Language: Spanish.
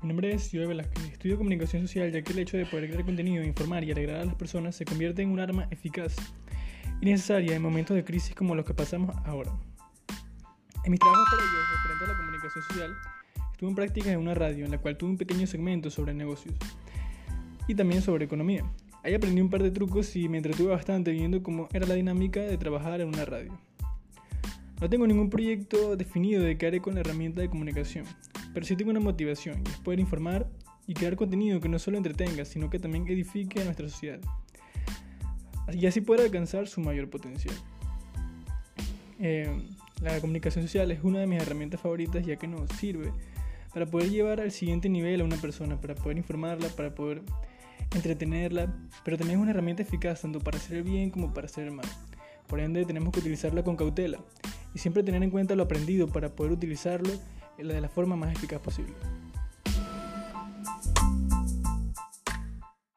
Mi nombre es Joe Velázquez. Estudio comunicación social ya que el hecho de poder crear contenido, informar y alegrar a las personas se convierte en un arma eficaz y necesaria en momentos de crisis como los que pasamos ahora. En mis trabajos previos referente a la comunicación social, estuve en prácticas en una radio en la cual tuve un pequeño segmento sobre negocios y también sobre economía. Ahí aprendí un par de trucos y me entretuve bastante viendo cómo era la dinámica de trabajar en una radio. No tengo ningún proyecto definido de qué haré con la herramienta de comunicación, pero sí tengo una motivación y es poder informar y crear contenido que no solo entretenga, sino que también edifique a nuestra sociedad. Y así poder alcanzar su mayor potencial. Eh, la comunicación social es una de mis herramientas favoritas ya que nos sirve para poder llevar al siguiente nivel a una persona, para poder informarla, para poder entretenerla, pero también es una herramienta eficaz tanto para hacer el bien como para hacer el mal. Por ende, tenemos que utilizarla con cautela y siempre tener en cuenta lo aprendido para poder utilizarlo de la forma más eficaz posible.